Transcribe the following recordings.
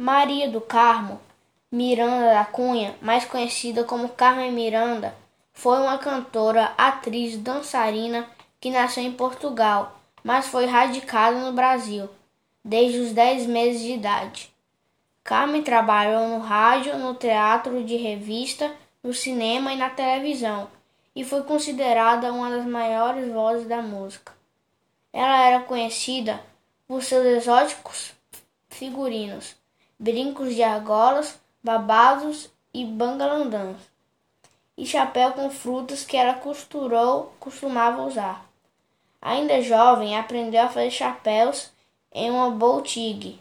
Maria do Carmo Miranda da Cunha, mais conhecida como Carmen Miranda, foi uma cantora, atriz, dançarina que nasceu em Portugal, mas foi radicada no Brasil desde os 10 meses de idade. Carmen trabalhou no rádio, no teatro de revista, no cinema e na televisão, e foi considerada uma das maiores vozes da música. Ela era conhecida por seus exóticos figurinos, brincos de argolas, babados e bangalandãs, e chapéu com frutas que ela costurou, costumava usar. Ainda jovem, aprendeu a fazer chapéus em uma boutique,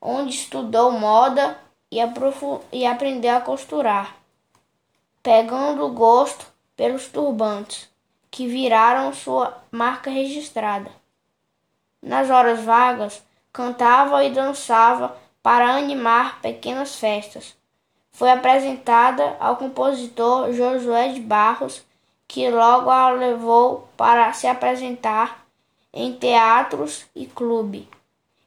onde estudou moda e, e aprendeu a costurar, pegando gosto pelos turbantes, que viraram sua marca registrada. Nas horas vagas, cantava e dançava para animar pequenas festas. Foi apresentada ao compositor Josué de Barros, que logo a levou para se apresentar em teatros e clube.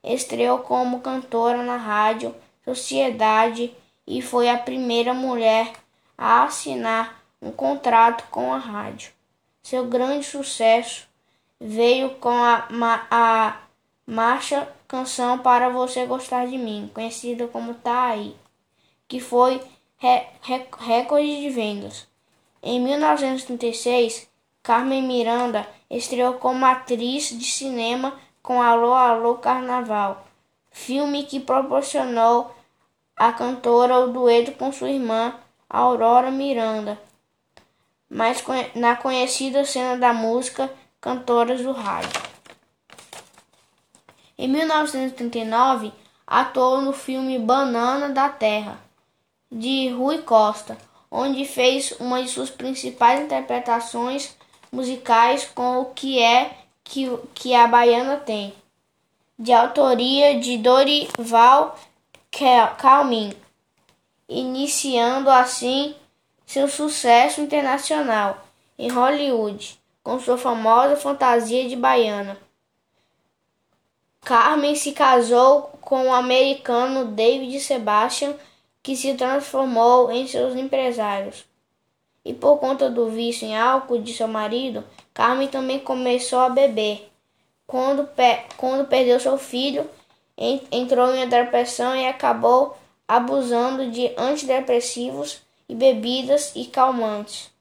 Estreou como cantora na rádio Sociedade e foi a primeira mulher a assinar um contrato com a rádio. Seu grande sucesso veio com a, a marcha Canção para Você Gostar de Mim, conhecida como Tá Aí, que foi re, re, recorde de vendas. Em 1936, Carmen Miranda estreou como atriz de cinema com Alô Alô Carnaval, filme que proporcionou à cantora o dueto com sua irmã Aurora Miranda, mais na conhecida cena da música Cantoras do Rádio. Em 1939, atuou no filme Banana da Terra, de Rui Costa, onde fez uma de suas principais interpretações musicais com o que é que, que a baiana tem, de autoria de Dorival Calmin, iniciando assim seu sucesso internacional em Hollywood com sua famosa fantasia de baiana. Carmen se casou com o americano David Sebastian, que se transformou em seus empresários. E por conta do vício em álcool de seu marido, Carmen também começou a beber. Quando, pe quando perdeu seu filho, entrou em depressão e acabou abusando de antidepressivos e bebidas e calmantes.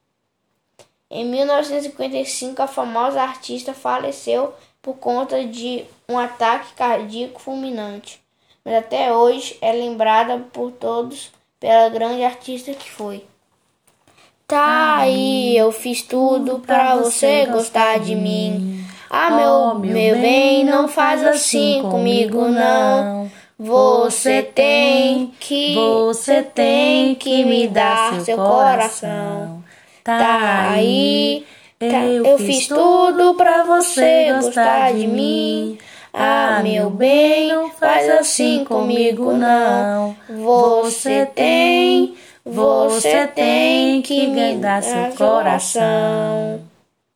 Em 1955, a famosa artista faleceu por conta de um ataque cardíaco fulminante, mas até hoje é lembrada por todos pela grande artista que foi. Tá aí, eu fiz tudo pra você gostar de mim. Ah, meu, meu bem, não faz assim comigo não. Você tem que, você tem que me dar seu coração. Tá aí. Tá, eu fiz tudo pra você gostar de mim. Ah, meu bem, não faz assim comigo não. Você tem, você tem que me dar seu coração.